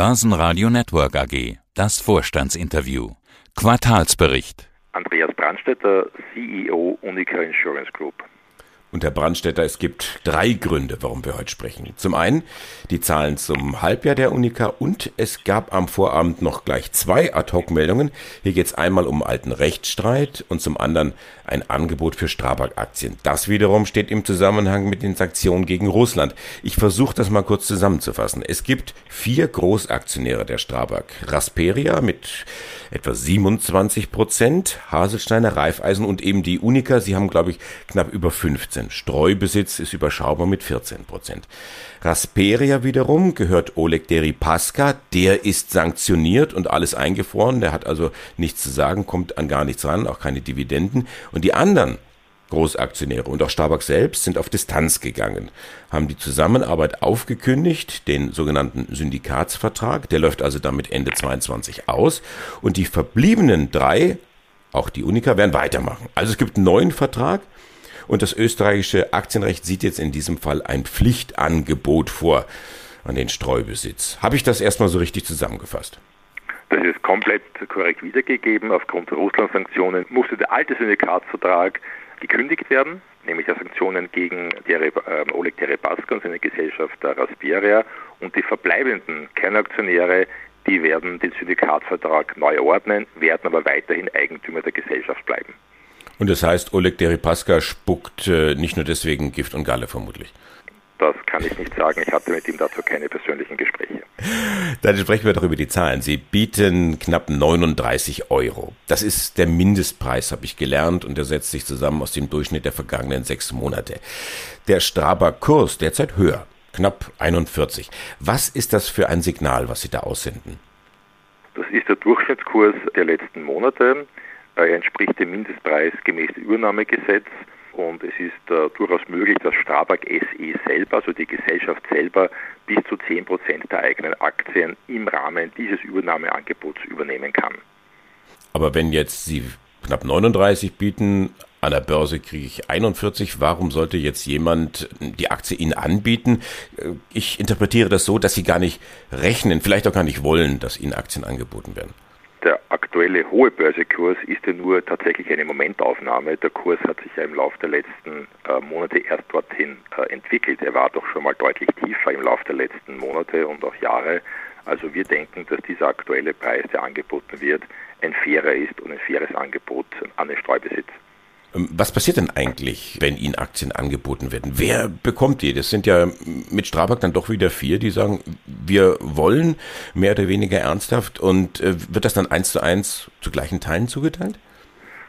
Börsenradio Network AG. Das Vorstandsinterview. Quartalsbericht. Andreas Brandstetter, CEO Unica Insurance Group. Und Herr Brandstetter, es gibt drei Gründe, warum wir heute sprechen. Zum einen die Zahlen zum Halbjahr der Unica und es gab am Vorabend noch gleich zwei Ad-Hoc-Meldungen. Hier geht es einmal um alten Rechtsstreit und zum anderen ein Angebot für Strabag-Aktien. Das wiederum steht im Zusammenhang mit den Sanktionen gegen Russland. Ich versuche das mal kurz zusammenzufassen. Es gibt vier Großaktionäre der Strabag. Rasperia mit etwa 27 Prozent, Haselsteiner, Raiffeisen und eben die Unica. Sie haben, glaube ich, knapp über 15. Streubesitz ist überschaubar mit 14 Prozent. Rasperia wiederum gehört Oleg Deripaska. Der ist sanktioniert und alles eingefroren. Der hat also nichts zu sagen, kommt an gar nichts ran, auch keine Dividenden. Und die anderen Großaktionäre und auch Starbucks selbst sind auf Distanz gegangen, haben die Zusammenarbeit aufgekündigt, den sogenannten Syndikatsvertrag, der läuft also damit Ende 22 aus und die verbliebenen drei, auch die Unica, werden weitermachen. Also es gibt einen neuen Vertrag und das österreichische Aktienrecht sieht jetzt in diesem Fall ein Pflichtangebot vor an den Streubesitz. Habe ich das erstmal so richtig zusammengefasst? Das ist komplett korrekt wiedergegeben. Aufgrund der Russland-Sanktionen musste der alte Syndikatsvertrag gekündigt werden, nämlich der Sanktionen gegen Dere, äh, Oleg Deripaska und seine Gesellschaft Rasperia und die verbleibenden Kernaktionäre, die werden den Syndikatsvertrag neu ordnen, werden aber weiterhin Eigentümer der Gesellschaft bleiben. Und das heißt, Oleg Deripaska spuckt äh, nicht nur deswegen Gift und Galle vermutlich. Das kann ich nicht sagen. Ich hatte mit ihm dazu keine persönlichen Gespräche. Dann sprechen wir doch über die Zahlen. Sie bieten knapp 39 Euro. Das ist der Mindestpreis, habe ich gelernt, und der setzt sich zusammen aus dem Durchschnitt der vergangenen sechs Monate. Der Straber Kurs derzeit höher, knapp 41. Was ist das für ein Signal, was Sie da aussenden? Das ist der Durchschnittskurs der letzten Monate. Er entspricht dem Mindestpreis gemäß Übernahmegesetz und es ist äh, durchaus möglich, dass Strabag SE selber, also die Gesellschaft selber, bis zu 10 Prozent der eigenen Aktien im Rahmen dieses Übernahmeangebots übernehmen kann. Aber wenn jetzt Sie knapp 39 bieten, an der Börse kriege ich 41. Warum sollte jetzt jemand die Aktie Ihnen anbieten? Ich interpretiere das so, dass Sie gar nicht rechnen, vielleicht auch gar nicht wollen, dass Ihnen Aktien angeboten werden der aktuelle hohe Börsekurs ist ja nur tatsächlich eine Momentaufnahme. Der Kurs hat sich ja im Laufe der letzten äh, Monate erst dorthin äh, entwickelt. Er war doch schon mal deutlich tiefer im Laufe der letzten Monate und auch Jahre. Also wir denken, dass dieser aktuelle Preis, der angeboten wird, ein fairer ist und ein faires Angebot an den Streubesitz. Ähm, was passiert denn eigentlich, wenn Ihnen Aktien angeboten werden? Wer bekommt die? Das sind ja mit Strabag dann doch wieder vier, die sagen, wir wollen mehr oder weniger ernsthaft und äh, wird das dann eins zu eins zu gleichen Teilen zugeteilt?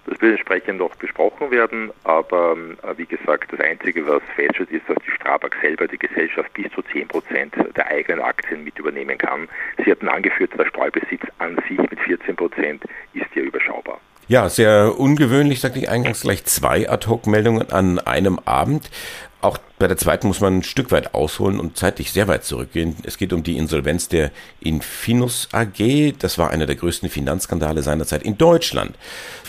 Das wird entsprechend noch besprochen werden, aber äh, wie gesagt, das Einzige, was feststeht, ist, dass die Strabag selber die Gesellschaft bis zu 10 Prozent der eigenen Aktien mit übernehmen kann. Sie hatten angeführt, der Streubesitz an sich mit 14 Prozent ist ja überschaubar. Ja, sehr ungewöhnlich, sagte ich eingangs, gleich zwei Ad-Hoc-Meldungen an einem Abend. Auch bei der zweiten muss man ein Stück weit ausholen und zeitlich sehr weit zurückgehen. Es geht um die Insolvenz der Infinus AG. Das war einer der größten Finanzskandale seinerzeit in Deutschland.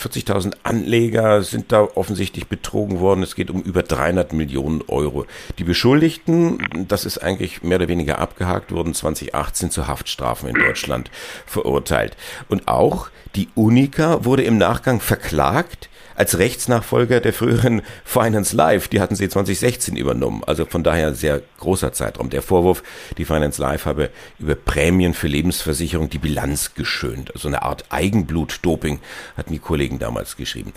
40.000 Anleger sind da offensichtlich betrogen worden. Es geht um über 300 Millionen Euro. Die Beschuldigten, das ist eigentlich mehr oder weniger abgehakt, wurden 2018 zu Haftstrafen in Deutschland verurteilt. Und auch die Unica wurde im Nachgang verklagt als Rechtsnachfolger der früheren Finance Live. Die hatten sie 2016 übernommen. Also von daher sehr großer Zeitraum. Der Vorwurf, die Finance Live habe über Prämien für Lebensversicherung die Bilanz geschönt. Also eine Art Eigenblut-Doping, hatten die Kollegen damals geschrieben.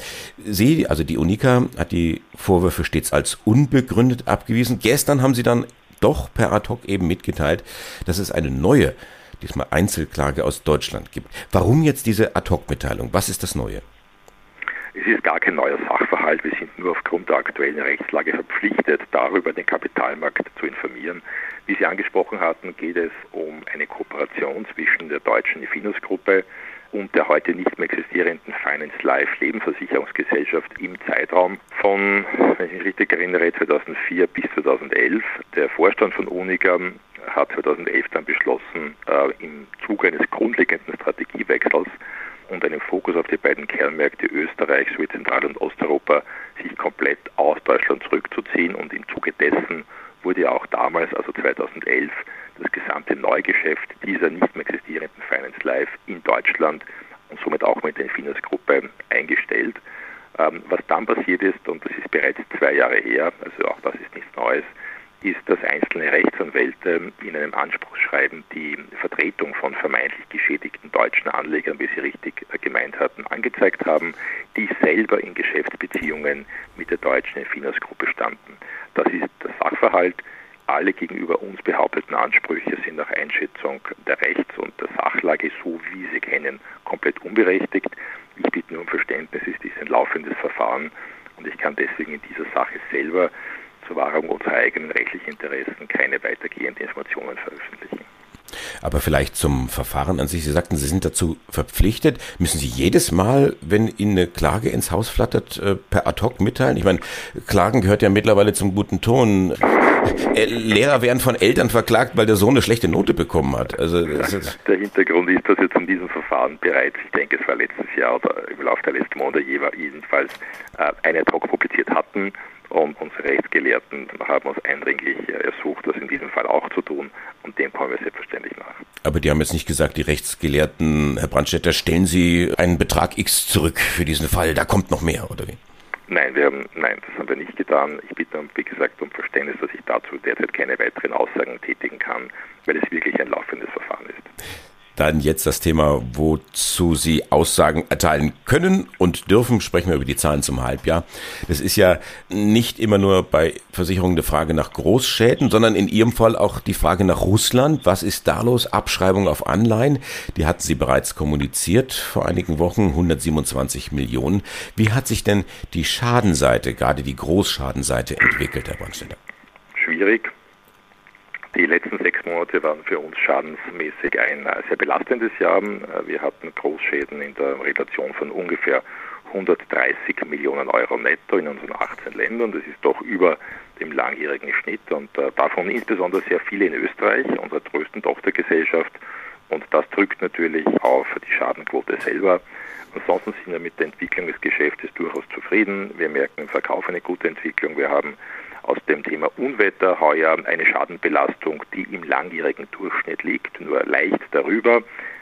Sie, also die Unica, hat die Vorwürfe stets als unbegründet abgewiesen. Gestern haben sie dann doch per ad hoc eben mitgeteilt, dass es eine neue diesmal Einzelklage aus Deutschland gibt. Warum jetzt diese Ad-Hoc-Mitteilung? Was ist das Neue? Es ist gar kein neuer Sachverhalt. Wir sind nur aufgrund der aktuellen Rechtslage verpflichtet, darüber den Kapitalmarkt zu informieren. Wie Sie angesprochen hatten, geht es um eine Kooperation zwischen der deutschen Ifinus-Gruppe und der heute nicht mehr existierenden Finance Life Lebensversicherungsgesellschaft im Zeitraum von, wenn ich mich richtig erinnere, 2004 bis 2011. Der Vorstand von Unica hat 2011 dann beschlossen, äh, im Zuge eines grundlegenden Strategiewechsels und einem Fokus auf die beiden Kernmärkte Österreich sowie Zentral- und Osteuropa sich komplett aus Deutschland zurückzuziehen und im Zuge dessen wurde ja auch damals, also 2011, das gesamte Neugeschäft dieser nicht mehr in Deutschland und somit auch mit der Infineos-Gruppe eingestellt. Ähm, was dann passiert ist, und das ist bereits zwei Jahre her, also auch das ist nichts Neues, ist, dass einzelne Rechtsanwälte in einem Anspruchsschreiben die Vertretung von vermeintlich geschädigten deutschen Anlegern, wie sie richtig gemeint hatten, angezeigt haben, die selber in Geschäftsbeziehungen mit der deutschen Infineos-Gruppe standen. Das ist der Sachverhalt. Alle gegenüber uns behaupteten Ansprüche sind nach Einschätzung der Rechts- und der Sachlage, so wie sie kennen, komplett unberechtigt. Ich bitte nur um Verständnis, es ist ein laufendes Verfahren und ich kann deswegen in dieser Sache selber zur Wahrung unserer eigenen rechtlichen Interessen keine weitergehenden Informationen veröffentlichen. Aber vielleicht zum Verfahren an sich. Sie sagten, Sie sind dazu verpflichtet. Müssen Sie jedes Mal, wenn Ihnen eine Klage ins Haus flattert, äh, per ad hoc mitteilen? Ich meine, Klagen gehört ja mittlerweile zum guten Ton. Äh, Lehrer werden von Eltern verklagt, weil der Sohn eine schlechte Note bekommen hat. Also, der Hintergrund ist, dass wir zu diesem Verfahren bereits, ich denke, es war letztes Jahr oder im Laufe der letzten Monate jedenfalls, äh, eine ad hoc publiziert hatten und unsere Rechtsgelehrten haben uns eindringlich ersucht, das in diesem Fall auch zu tun. Und dem kommen wir selbstverständlich nach. Aber die haben jetzt nicht gesagt, die Rechtsgelehrten, Herr Brandstätter, stellen Sie einen Betrag X zurück für diesen Fall, da kommt noch mehr, oder wie? Nein, wir haben, nein, das haben wir nicht getan. Ich bitte, wie gesagt, um Verständnis, dass ich dazu derzeit keine weiteren Aussagen tätigen kann, weil es wirklich ein laufendes Verfahren ist. Dann jetzt das Thema, wozu Sie Aussagen erteilen können und dürfen. Sprechen wir über die Zahlen zum Halbjahr. Das ist ja nicht immer nur bei Versicherungen eine Frage nach Großschäden, sondern in Ihrem Fall auch die Frage nach Russland. Was ist da los? Abschreibung auf Anleihen. Die hatten Sie bereits kommuniziert vor einigen Wochen. 127 Millionen. Wie hat sich denn die Schadenseite, gerade die Großschadenseite entwickelt, Herr Bornstetter? Schwierig die letzten sechs Monate waren für uns schadensmäßig ein äh, sehr belastendes Jahr. Äh, wir hatten Großschäden in der Relation von ungefähr 130 Millionen Euro netto in unseren 18 Ländern. Das ist doch über dem langjährigen Schnitt und äh, davon insbesondere sehr viele in Österreich, unserer größten Tochtergesellschaft. Und das drückt natürlich auf die Schadenquote selber. Ansonsten sind wir mit der Entwicklung des Geschäftes durchaus zufrieden. Wir merken im Verkauf eine gute Entwicklung. Wir haben aus dem Thema Unwetter heuer eine Schadenbelastung, die im langjährigen Durchschnitt liegt, nur leicht darüber.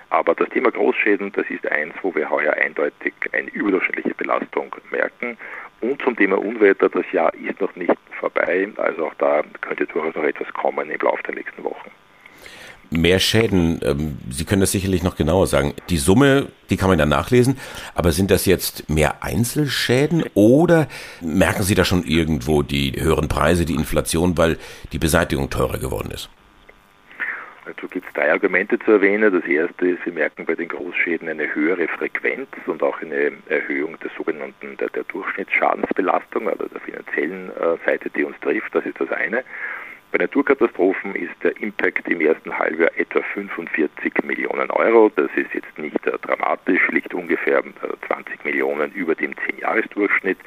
Aber das Thema Großschäden, das ist eins, wo wir heuer eindeutig eine überdurchschnittliche Belastung merken. Und zum Thema Unwetter, das Jahr ist noch nicht vorbei, also auch da könnte durchaus noch etwas kommen im Laufe der nächsten Wochen mehr Schäden. Ähm, Sie können das sicherlich noch genauer sagen. Die Summe, die kann man dann nachlesen, aber sind das jetzt mehr Einzelschäden oder merken Sie da schon irgendwo die höheren Preise, die Inflation, weil die Beseitigung teurer geworden ist? Dazu gibt es drei Argumente zu erwähnen. Das erste ist, Sie merken bei den Großschäden eine höhere Frequenz und auch eine Erhöhung der sogenannten der, der Durchschnittsschadensbelastung, also der finanziellen äh, Seite, die uns trifft. Das ist das eine. Bei Naturkatastrophen ist der Impact im ersten Halbjahr etwa 45 Millionen Euro. Das ist jetzt nicht äh, dramatisch, liegt ungefähr 20 äh, Millionen über dem 10-Jahres-Durchschnitt.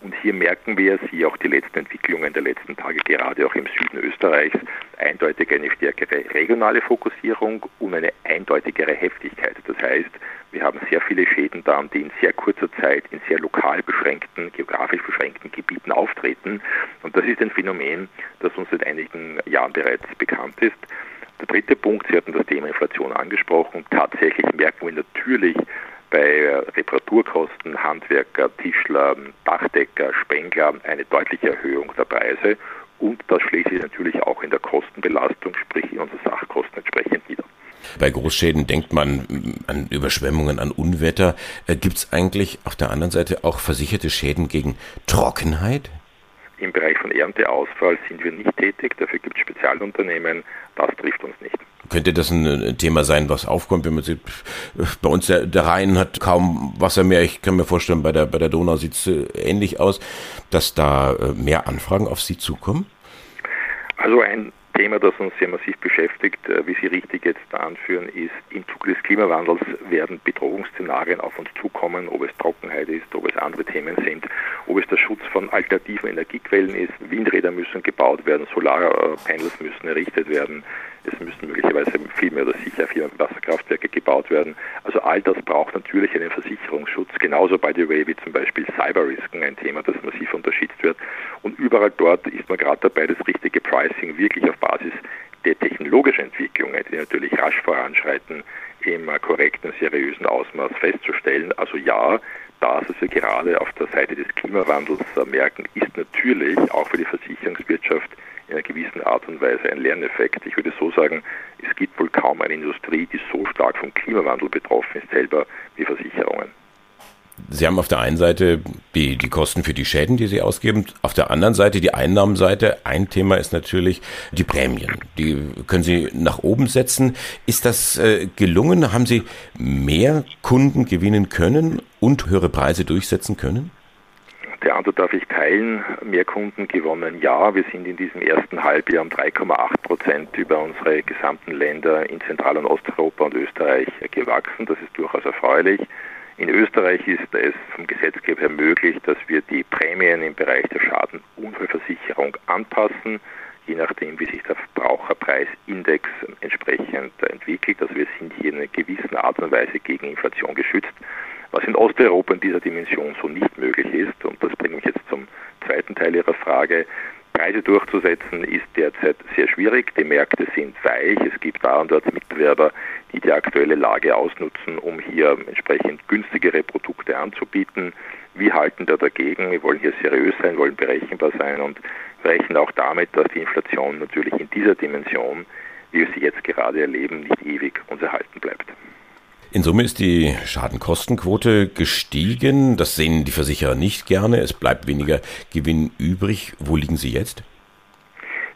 Und hier merken wir, Sie auch die letzten Entwicklungen der letzten Tage, gerade auch im Süden Österreichs, eindeutig eine stärkere regionale Fokussierung und eine eindeutigere Heftigkeit. Das heißt, wir haben sehr viele Schäden da, die in sehr kurzer Zeit in sehr lokal beschränkten, geografisch beschränkten Gebieten auftreten. Und das ist ein Phänomen, das uns seit einigen Jahren bereits bekannt ist. Der dritte Punkt, Sie hatten das Thema Inflation angesprochen. Tatsächlich merken wir natürlich bei Reparaturkosten, Handwerker, Tischler, Dachdecker, Spengler eine deutliche Erhöhung der Preise. Und das schlägt sich natürlich auch in der Kostenbelastung, sprich in unseren Sachkosten entsprechend nieder. Bei Großschäden denkt man an Überschwemmungen, an Unwetter. Äh, Gibt es eigentlich auf der anderen Seite auch versicherte Schäden gegen Trockenheit? Im Bereich von Ernteausfall sind wir nicht tätig, dafür gibt es Spezialunternehmen, das trifft uns nicht. Könnte das ein Thema sein, was aufkommt, wenn man sieht, bei uns der, der Rhein hat kaum Wasser mehr. Ich kann mir vorstellen, bei der, bei der Donau sieht es äh, ähnlich aus, dass da äh, mehr Anfragen auf Sie zukommen? Also ein Thema, das uns sehr massiv beschäftigt, äh, wie Sie richtig jetzt anführen, ist, im Zuge des Klimawandels werden Bedrohungsszenarien auf uns zukommen, ob es Trockenheit ist, ob es andere Themen sind, ob es der Schutz von alternativen Energiequellen ist, Windräder müssen gebaut werden, Solarpanels müssen errichtet werden, es müssen möglicherweise viel mehr oder sicher viel Wasserkraftwerke gebaut werden. Also all das braucht natürlich einen Versicherungsschutz, genauso by the way wie zum Beispiel Cyberrisken, ein Thema, das massiv unterschätzt wird. Und überall dort ist man gerade dabei, das richtige Pricing wirklich auf Basis der technologischen Entwicklungen, die natürlich rasch voranschreiten, im korrekten, seriösen Ausmaß festzustellen. Also ja, das, was wir gerade auf der Seite des Klimawandels merken, ist natürlich auch für die Versicherungswirtschaft in einer gewissen Art und Weise ein Lerneffekt. Ich würde so sagen, es gibt wohl kaum eine Industrie, die so stark vom Klimawandel betroffen ist, selber wie Versicherungen. Sie haben auf der einen Seite die, die Kosten für die Schäden, die Sie ausgeben, auf der anderen Seite die Einnahmenseite. Ein Thema ist natürlich die Prämien. Die können Sie nach oben setzen. Ist das äh, gelungen? Haben Sie mehr Kunden gewinnen können und höhere Preise durchsetzen können? Der Antwort darf ich teilen. Mehr Kunden gewonnen, ja. Wir sind in diesem ersten Halbjahr um 3,8 Prozent über unsere gesamten Länder in Zentral- und Osteuropa und Österreich gewachsen. Das ist durchaus erfreulich. In Österreich ist es vom Gesetzgeber her möglich, dass wir die Prämien im Bereich der Schadenunfallversicherung anpassen, je nachdem, wie sich der Verbraucherpreisindex entsprechend entwickelt. Also wir sind hier in einer gewissen Art und Weise gegen Inflation geschützt, was in Osteuropa in dieser Dimension so nicht möglich ist. Und das bringt mich jetzt zum zweiten Teil Ihrer Frage. Preise durchzusetzen ist derzeit sehr schwierig. Die Märkte sind weich. Es gibt da und dort Mitbewerber, die die aktuelle Lage ausnutzen, um hier entsprechend günstigere Produkte anzubieten. Wir halten da dagegen. Wir wollen hier seriös sein, wollen berechenbar sein und rechnen auch damit, dass die Inflation natürlich in dieser Dimension, wie wir sie jetzt gerade erleben, nicht ewig uns erhalten bleibt. In Summe ist die Schadenkostenquote gestiegen. Das sehen die Versicherer nicht gerne. Es bleibt weniger Gewinn übrig. Wo liegen Sie jetzt?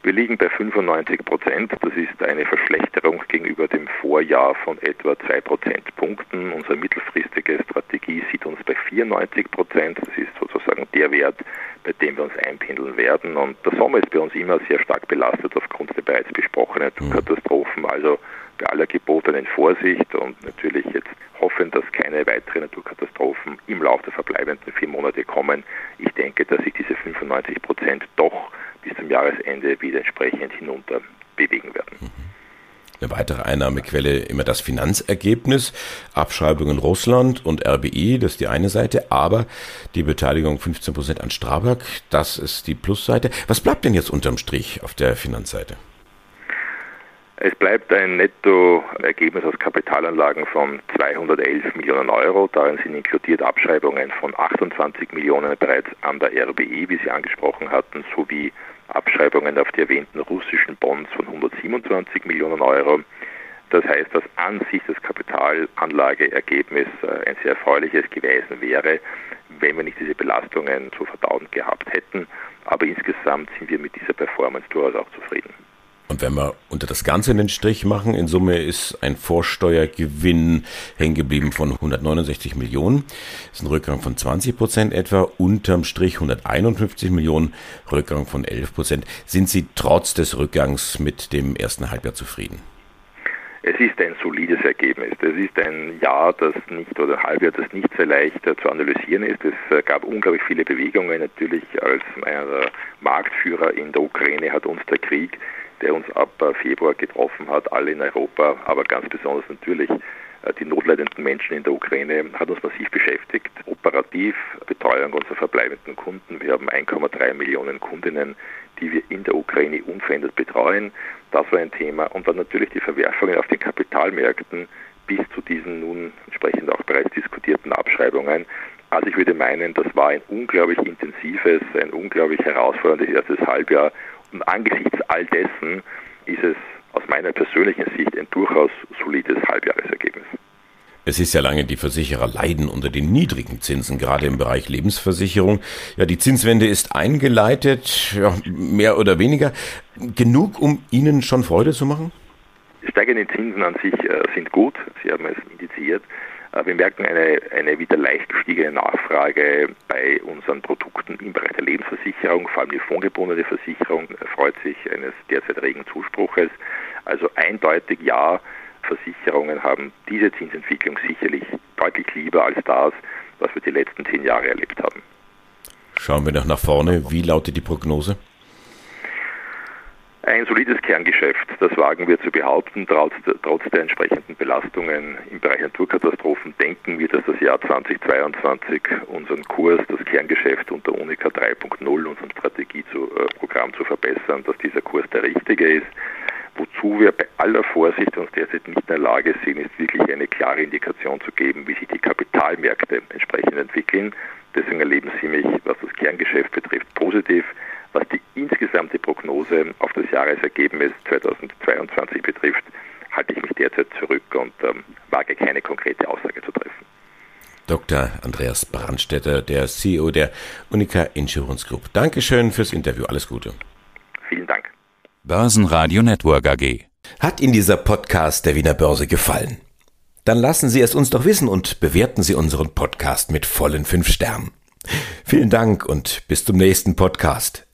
Wir liegen bei 95 Prozent. Das ist eine Verschlechterung gegenüber dem Vorjahr von etwa zwei Prozentpunkten. Unsere mittelfristige Strategie sieht uns bei 94 Prozent. Das ist sozusagen der Wert, bei dem wir uns einpendeln werden. Und der Sommer ist bei uns immer sehr stark belastet aufgrund der bereits besprochenen mhm. Katastrophen. Also bei aller gebotenen Vorsicht und natürlich jetzt hoffen, dass keine weiteren Naturkatastrophen im Laufe der verbleibenden vier Monate kommen. Ich denke, dass sich diese 95 Prozent doch bis zum Jahresende wieder entsprechend hinunter bewegen werden. Mhm. Eine weitere Einnahmequelle immer das Finanzergebnis, Abschreibungen Russland und RBI, das ist die eine Seite, aber die Beteiligung 15 Prozent an Strabag, das ist die Plusseite. Was bleibt denn jetzt unterm Strich auf der Finanzseite? Es bleibt ein Nettoergebnis aus Kapitalanlagen von 211 Millionen Euro. Darin sind inkludiert Abschreibungen von 28 Millionen bereits an der RBI, wie Sie angesprochen hatten, sowie Abschreibungen auf die erwähnten russischen Bonds von 127 Millionen Euro. Das heißt, dass an sich das Kapitalanlageergebnis äh, ein sehr erfreuliches gewesen wäre, wenn wir nicht diese Belastungen zu verdauen gehabt hätten. Aber insgesamt sind wir mit dieser Performance durchaus auch zufrieden. Und wenn wir unter das Ganze einen Strich machen, in Summe ist ein Vorsteuergewinn hängen geblieben von 169 Millionen. Das ist ein Rückgang von 20 Prozent etwa. Unterm Strich 151 Millionen, Rückgang von 11 Prozent. Sind Sie trotz des Rückgangs mit dem ersten Halbjahr zufrieden? Es ist ein solides Ergebnis. Es ist ein Jahr, das nicht oder ein Halbjahr, das nicht sehr leicht zu analysieren ist. Es gab unglaublich viele Bewegungen. Natürlich als Marktführer in der Ukraine hat uns der Krieg der uns ab äh, Februar getroffen hat, alle in Europa, aber ganz besonders natürlich äh, die notleidenden Menschen in der Ukraine, hat uns massiv beschäftigt. Operativ Betreuung unserer verbleibenden Kunden. Wir haben 1,3 Millionen Kundinnen, die wir in der Ukraine unverändert betreuen. Das war ein Thema. Und dann natürlich die Verwerfungen auf den Kapitalmärkten bis zu diesen nun entsprechend auch bereits diskutierten Abschreibungen. Also ich würde meinen, das war ein unglaublich intensives, ein unglaublich herausforderndes erstes Halbjahr und angesichts all dessen ist es aus meiner persönlichen Sicht ein durchaus solides Halbjahresergebnis. Es ist ja lange, die Versicherer leiden unter den niedrigen Zinsen, gerade im Bereich Lebensversicherung. Ja, die Zinswende ist eingeleitet, ja, mehr oder weniger. Genug, um Ihnen schon Freude zu machen? Steigende Zinsen an sich äh, sind gut. Sie haben es indiziert. Äh, wir merken eine, eine wieder leicht gestiegene Nachfrage bei unseren Produkten im Bereich der Lebensversicherung, vor allem die fondgebundene Versicherung freut sich eines derzeit regen Zuspruches. Also eindeutig ja, Versicherungen haben diese Zinsentwicklung sicherlich deutlich lieber als das, was wir die letzten zehn Jahre erlebt haben. Schauen wir noch nach vorne. Wie lautet die Prognose? Ein solides Kerngeschäft, das wagen wir zu behaupten, trotz, trotz der entsprechenden Belastungen im Bereich Naturkatastrophen denken wir, dass das Jahr 2022 unseren Kurs, das Kerngeschäft unter Unica 3.0, unserem Strategieprogramm zu verbessern, dass dieser Kurs der richtige ist. Wozu wir bei aller Vorsicht uns derzeit nicht in der Lage sind, ist wirklich eine klare Indikation zu geben, wie sich die Kapitalmärkte entsprechend entwickeln. Deswegen erleben Sie mich, was das Kerngeschäft betrifft, positiv. Was die insgesamte Prognose auf das Jahresergebnis 2022 betrifft, halte ich mich derzeit zurück und ähm, wage keine konkrete Aussage zu treffen. Dr. Andreas Brandstätter, der CEO der Unica Insurance Group. Dankeschön fürs Interview. Alles Gute. Vielen Dank. Börsenradio Network AG. Hat Ihnen dieser Podcast der Wiener Börse gefallen? Dann lassen Sie es uns doch wissen und bewerten Sie unseren Podcast mit vollen fünf Sternen. Vielen Dank und bis zum nächsten Podcast.